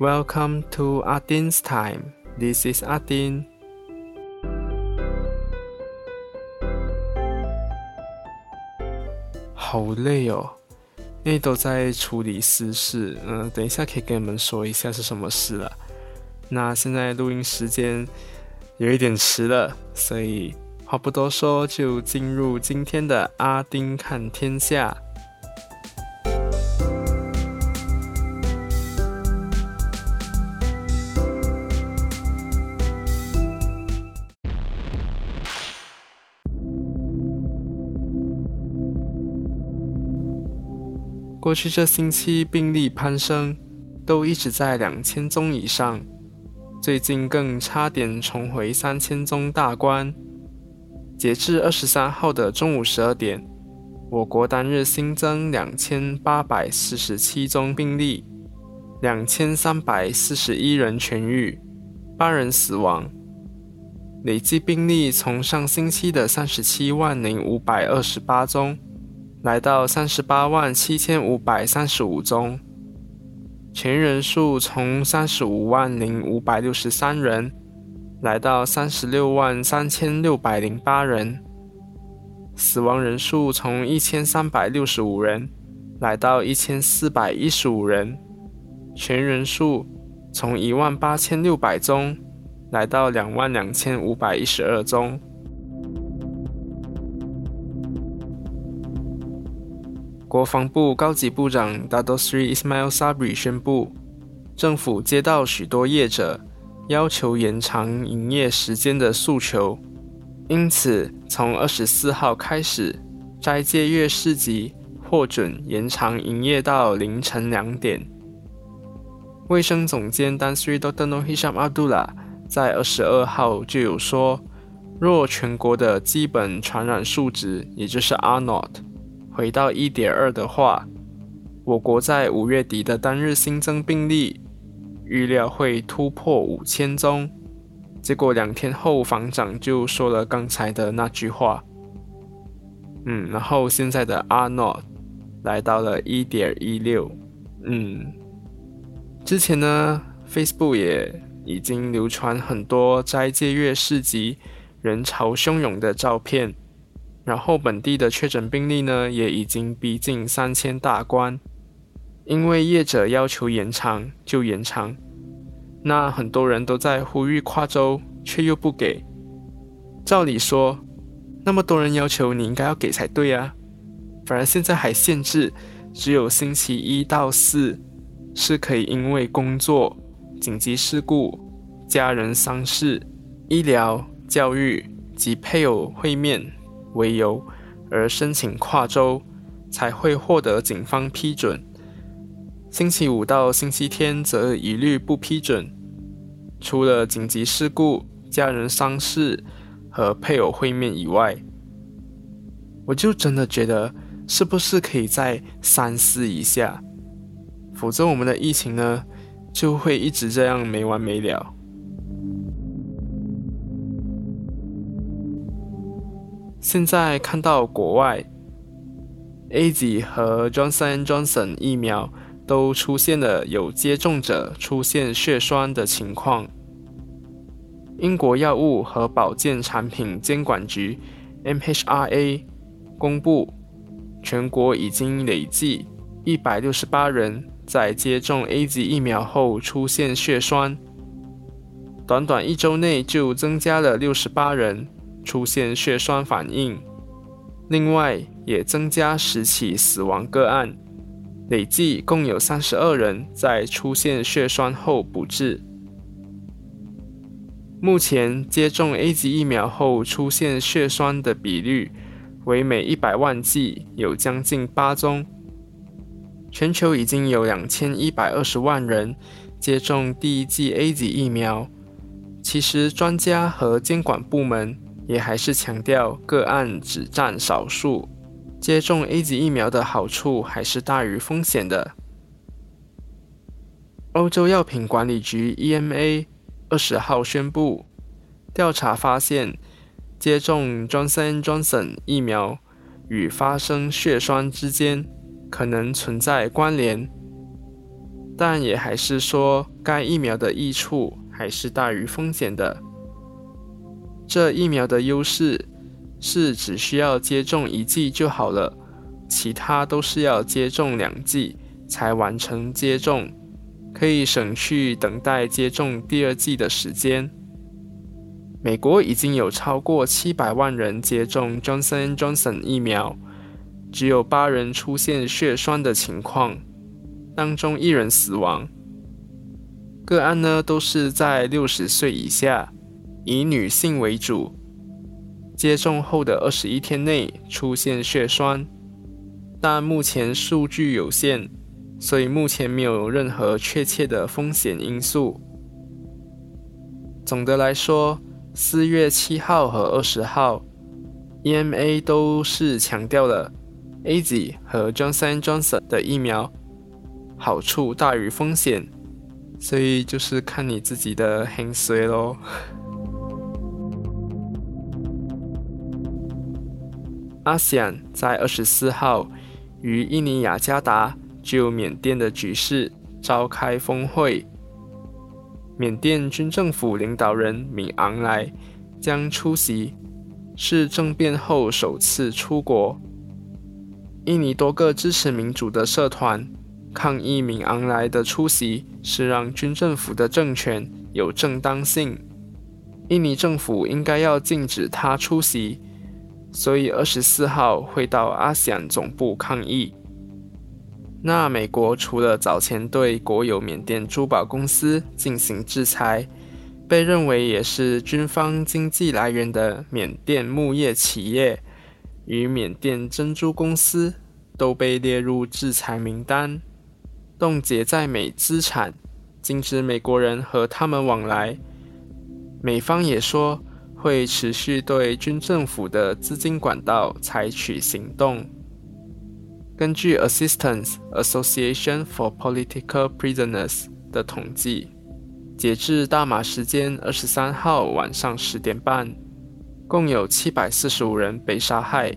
Welcome to Adin's time. This is Adin. 好累哦，因为都在处理私事。嗯，等一下可以跟你们说一下是什么事了。那现在录音时间有一点迟了，所以话不多说，就进入今天的阿丁看天下。过去这星期病例攀升，都一直在两千宗以上，最近更差点重回三千宗大关。截至二十三号的中午十二点，我国单日新增两千八百四十七宗病例，两千三百四十一人痊愈，八人死亡，累计病例从上星期的三十七万零五百二十八宗。来到三十八万七千五百三十五宗，全人数从三十五万零五百六十三人来到三十六万三千六百零八人，死亡人数从一千三百六十五人来到一千四百一十五人，全人数从一万八千六百宗来到两万两千五百一十二宗。国防部高级部长 Dadosri Ismail Sabri 宣布，政府接到许多业者要求延长营业时间的诉求，因此从二十四号开始，斋戒月市集获准延长营业到凌晨两点。卫生总监 Dansri Dr. Nohisham Abdullah 在二十二号就有说，若全国的基本传染数值，也就是 R not。回到一点二的话，我国在五月底的单日新增病例预料会突破五千宗。结果两天后，防长就说了刚才的那句话。嗯，然后现在的阿诺来到了一点一六。嗯，之前呢，Facebook 也已经流传很多斋戒月市集人潮汹涌的照片。然后本地的确诊病例呢，也已经逼近三千大关。因为业者要求延长就延长，那很多人都在呼吁跨州，却又不给。照理说，那么多人要求你应该要给才对啊。反而现在还限制，只有星期一到四是可以因为工作、紧急事故、家人丧事、医疗、教育及配偶会面。为由而申请跨州，才会获得警方批准。星期五到星期天则一律不批准。除了紧急事故、家人丧事和配偶会面以外，我就真的觉得是不是可以再三思一下？否则我们的疫情呢，就会一直这样没完没了。现在看到国外，A Z 和 Johnson Johnson 疫苗都出现了有接种者出现血栓的情况。英国药物和保健产品监管局 MHRA 公布，全国已经累计一百六十八人在接种 A 级疫苗后出现血栓，短短一周内就增加了六十八人。出现血栓反应，另外也增加十起死亡个案，累计共有三十二人在出现血栓后不治。目前接种 A 级疫苗后出现血栓的比率为每一百万剂有将近八宗。全球已经有两千一百二十万人接种第一剂 A 级疫苗。其实专家和监管部门。也还是强调个案只占少数，接种 A 级疫苗的好处还是大于风险的。欧洲药品管理局 EMA 二十号宣布，调查发现接种 Johnson Johnson 疫苗与发生血栓之间可能存在关联，但也还是说该疫苗的益处还是大于风险的。这疫苗的优势是只需要接种一剂就好了，其他都是要接种两剂才完成接种，可以省去等待接种第二剂的时间。美国已经有超过七百万人接种 Johnson Johnson 疫苗，只有八人出现血栓的情况，当中一人死亡。个案呢都是在六十岁以下，以女性为主。接种后的二十一天内出现血栓，但目前数据有限，所以目前没有任何确切的风险因素。总的来说。四月七号和二十号，EMA 都是强调了 A Z 和 Johnson Johnson 的疫苗好处大于风险，所以就是看你自己的心水喽。阿 s e a n 在二十四号与印尼雅加达就缅甸的局势召开峰会。缅甸军政府领导人敏昂莱将出席，是政变后首次出国。印尼多个支持民主的社团抗议敏昂莱的出席是让军政府的政权有正当性，印尼政府应该要禁止他出席，所以二十四号会到阿西安总部抗议。那美国除了早前对国有缅甸珠宝公司进行制裁，被认为也是军方经济来源的缅甸木业企业与缅甸珍珠公司都被列入制裁名单，冻结在美资产，禁止美国人和他们往来。美方也说会持续对军政府的资金管道采取行动。根据 Assistance Association for Political Prisoners 的统计，截至大马时间二十三号晚上十点半，共有七百四十五人被杀害，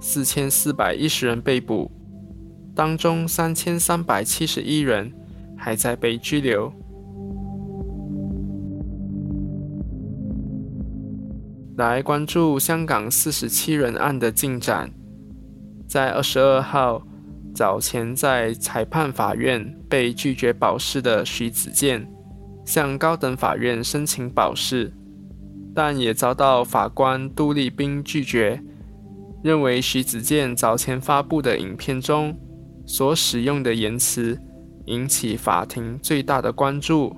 四千四百一十人被捕，当中三千三百七十一人还在被拘留。来关注香港四十七人案的进展。在二十二号早前，在裁判法院被拒绝保释的徐子健，向高等法院申请保释，但也遭到法官杜立斌拒绝，认为徐子健早前发布的影片中所使用的言辞引起法庭最大的关注，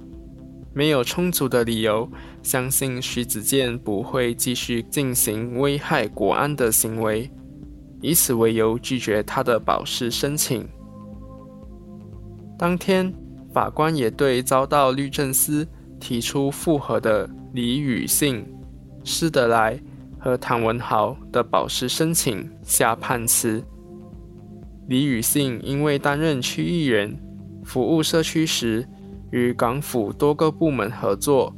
没有充足的理由相信徐子健不会继续进行危害国安的行为。以此为由拒绝他的保释申请。当天，法官也对遭到律政司提出复核的李宇信、施德来和唐文豪的保释申请下判词。李宇信因为担任区议员、服务社区时，与港府多个部门合作，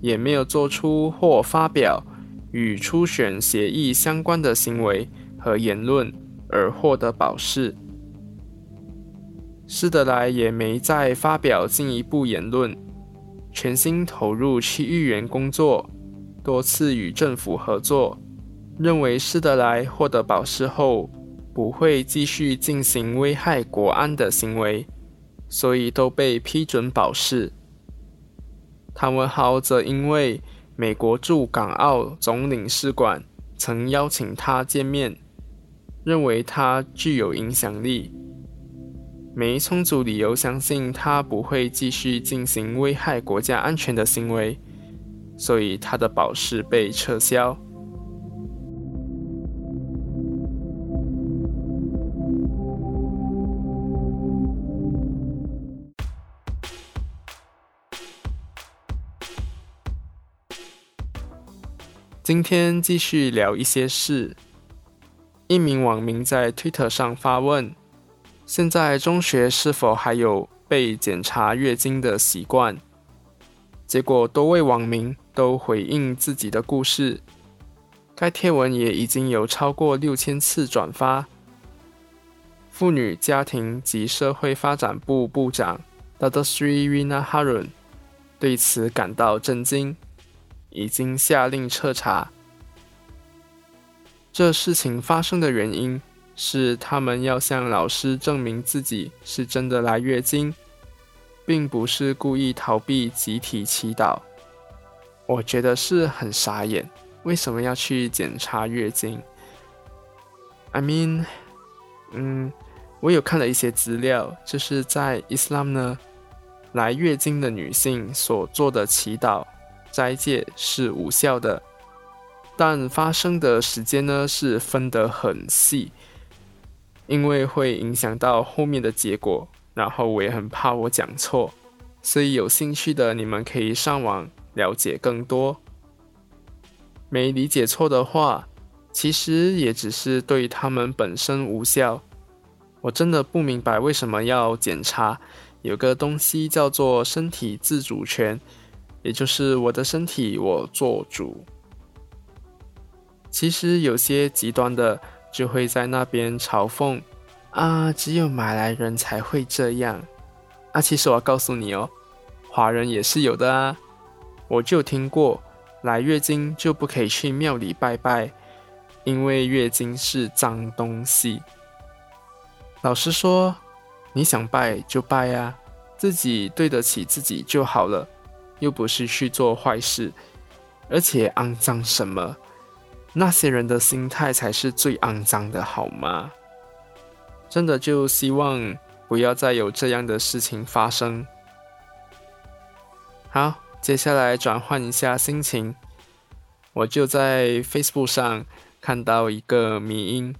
也没有做出或发表与初选协议相关的行为。和言论而获得保释，施德莱也没再发表进一步言论，全心投入区议员工作，多次与政府合作，认为施德莱获得保释后不会继续进行危害国安的行为，所以都被批准保释。谭文豪则因为美国驻港澳总领事馆曾邀请他见面。认为他具有影响力，没充足理由相信他不会继续进行危害国家安全的行为，所以他的保释被撤销。今天继续聊一些事。一名网民在 Twitter 上发问：“现在中学是否还有被检查月经的习惯？”结果多位网民都回应自己的故事。该贴文也已经有超过六千次转发。妇女、家庭及社会发展部部长 Dato Sri Rina Harun 对此感到震惊，已经下令彻查。这事情发生的原因是，他们要向老师证明自己是真的来月经，并不是故意逃避集体祈祷。我觉得是很傻眼，为什么要去检查月经？I mean，嗯，我有看了一些资料，就是在 Islam 呢，来月经的女性所做的祈祷、斋戒是无效的，但发生的时间呢是分得很细，因为会影响到后面的结果。然后我也很怕我讲错，所以有兴趣的你们可以上网。了解更多，没理解错的话，其实也只是对他们本身无效。我真的不明白为什么要检查。有个东西叫做身体自主权，也就是我的身体我做主。其实有些极端的就会在那边嘲讽啊，只有马来人才会这样。啊，其实我要告诉你哦，华人也是有的啊。我就听过，来月经就不可以去庙里拜拜，因为月经是脏东西。老实说，你想拜就拜呀，自己对得起自己就好了，又不是去做坏事，而且肮脏什么？那些人的心态才是最肮脏的，好吗？真的就希望不要再有这样的事情发生。好。接下来转换一下心情，我就在 Facebook 上看到一个迷音，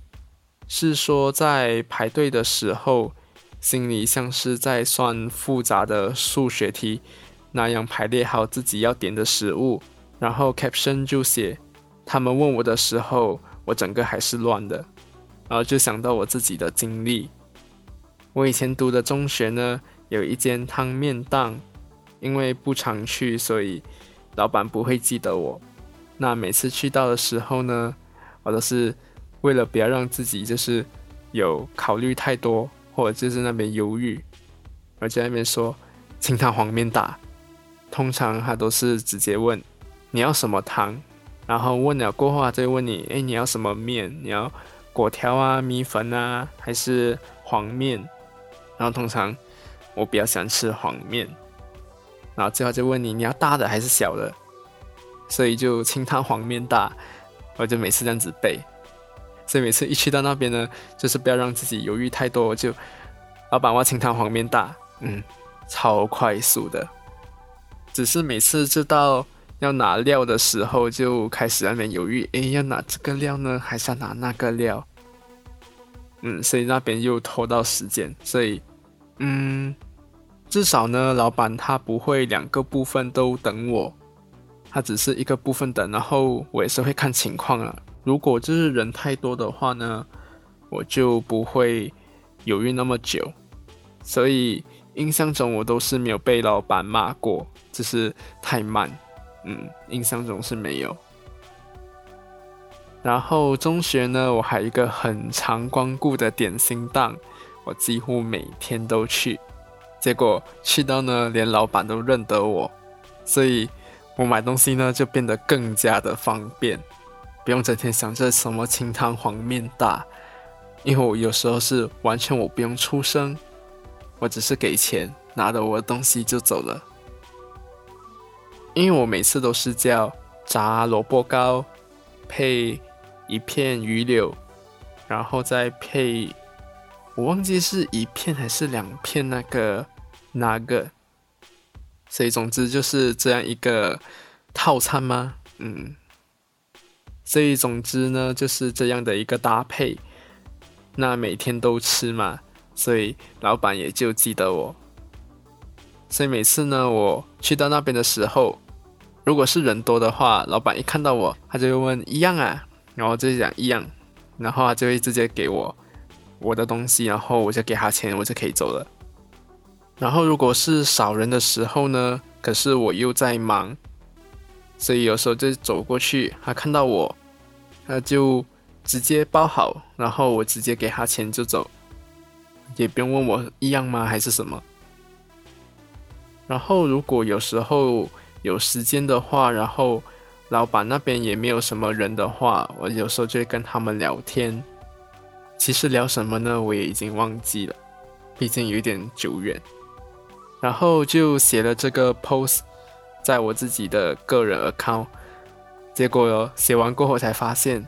是说在排队的时候，心里像是在算复杂的数学题那样排列好自己要点的食物，然后 caption 就写他们问我的时候，我整个还是乱的，然后就想到我自己的经历，我以前读的中学呢，有一间汤面档。因为不常去，所以老板不会记得我。那每次去到的时候呢，我都是为了不要让自己就是有考虑太多，或者就是那边犹豫，而在那边说清汤黄面大。通常他都是直接问你要什么汤，然后问了过后，他就问你，哎，你要什么面？你要果条啊、米粉啊，还是黄面？然后通常我比较喜欢吃黄面。然后最后就问你，你要大的还是小的？所以就清汤黄面大，我就每次这样子背。所以每次一去到那边呢，就是不要让自己犹豫太多，就老板我要清汤黄面大，嗯，超快速的。只是每次知道要拿料的时候，就开始那边犹豫，哎，要拿这个料呢，还是要拿那个料？嗯，所以那边又拖到时间，所以，嗯。至少呢，老板他不会两个部分都等我，他只是一个部分等，然后我也是会看情况啊。如果就是人太多的话呢，我就不会犹豫那么久。所以印象中我都是没有被老板骂过，只是太慢。嗯，印象中是没有。然后中学呢，我还有一个很常光顾的点心档，我几乎每天都去。结果去到呢，连老板都认得我，所以我买东西呢就变得更加的方便，不用整天想着什么清汤黄面大，因为我有时候是完全我不用出声，我只是给钱，拿着我的东西就走了。因为我每次都是叫炸萝卜糕，配一片鱼柳，然后再配。我忘记是一片还是两片那个那个，所以总之就是这样一个套餐吗？嗯，所以总之呢就是这样的一个搭配，那每天都吃嘛，所以老板也就记得我，所以每次呢我去到那边的时候，如果是人多的话，老板一看到我，他就会问一样啊，然后就讲一样，然后他就会直接给我。我的东西，然后我就给他钱，我就可以走了。然后如果是少人的时候呢，可是我又在忙，所以有时候就走过去，他看到我，他就直接包好，然后我直接给他钱就走，也不用问我一样吗还是什么。然后如果有时候有时间的话，然后老板那边也没有什么人的话，我有时候就会跟他们聊天。其实聊什么呢？我也已经忘记了，毕竟有点久远。然后就写了这个 post 在我自己的个人 account，结果写完过后才发现，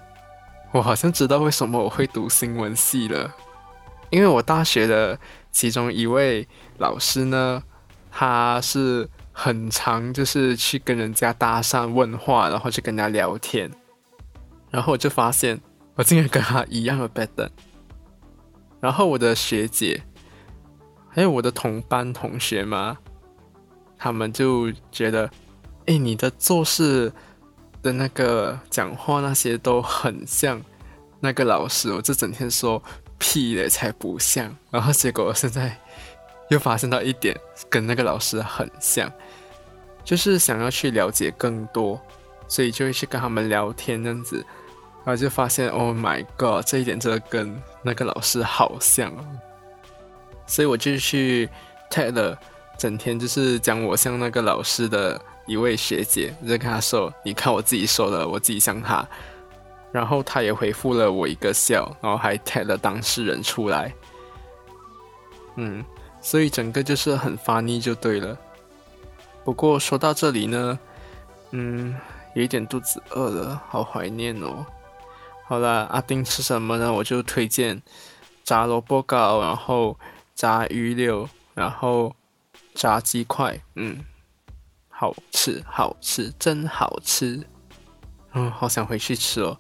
我好像知道为什么我会读新闻系了，因为我大学的其中一位老师呢，他是很常就是去跟人家搭讪问话，然后去跟人家聊天，然后我就发现我竟然跟他一样的 bad，然后我的学姐。还有我的同班同学嘛，他们就觉得，哎，你的做事的那个讲话那些都很像那个老师，我就整天说屁的才不像，然后结果现在又发现到一点跟那个老师很像，就是想要去了解更多，所以就会去跟他们聊天这样子，然后就发现，Oh my god，这一点真的跟那个老师好像。所以我就去 tag 了，整天就是讲我像那个老师的一位学姐，我就跟他说：“你看我自己说的，我自己像他。”然后他也回复了我一个笑，然后还带了当事人出来。嗯，所以整个就是很 funny 就对了。不过说到这里呢，嗯，有一点肚子饿了，好怀念哦。好了，阿丁吃什么呢？我就推荐炸萝卜糕，然后。炸鱼柳，然后炸鸡块，嗯，好吃，好吃，真好吃，嗯，好想回去吃哦。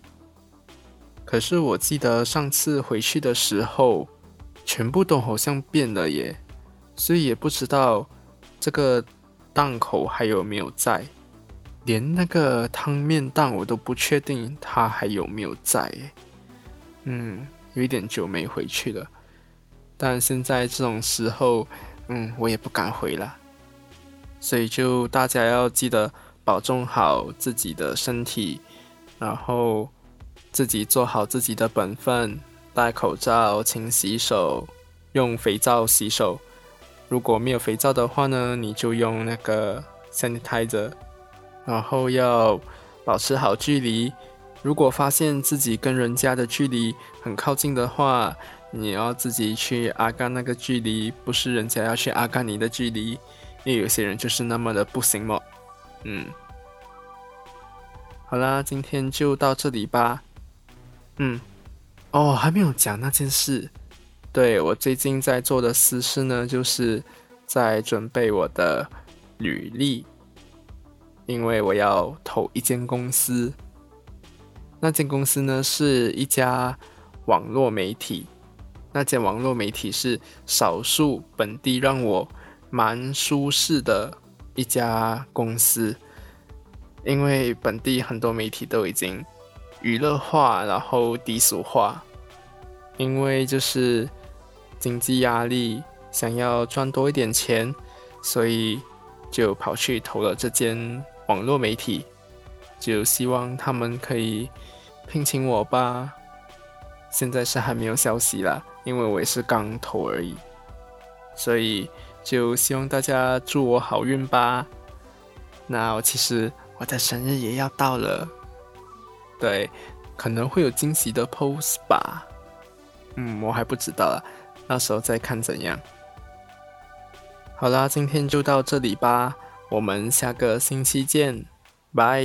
可是我记得上次回去的时候，全部都好像变了耶，所以也不知道这个档口还有没有在，连那个汤面档我都不确定它还有没有在，嗯，有一点久没回去了。但现在这种时候，嗯，我也不敢回了，所以就大家要记得保重好自己的身体，然后自己做好自己的本分，戴口罩、勤洗手、用肥皂洗手。如果没有肥皂的话呢，你就用那个 sanitizer，然后要保持好距离。如果发现自己跟人家的距离很靠近的话，你要自己去阿干那个距离，不是人家要去阿干你的距离，因为有些人就是那么的不行嘛。嗯，好啦，今天就到这里吧。嗯，哦，还没有讲那件事。对我最近在做的私事呢，就是在准备我的履历，因为我要投一间公司。那间公司呢，是一家网络媒体。那间网络媒体是少数本地让我蛮舒适的一家公司，因为本地很多媒体都已经娱乐化，然后低俗化，因为就是经济压力，想要赚多一点钱，所以就跑去投了这间网络媒体，就希望他们可以聘请我吧。现在是还没有消息啦。因为我也是刚投而已，所以就希望大家祝我好运吧。那我其实我的生日也要到了，对，可能会有惊喜的 pose 吧。嗯，我还不知道啦，到时候再看怎样。好啦，今天就到这里吧，我们下个星期见，拜。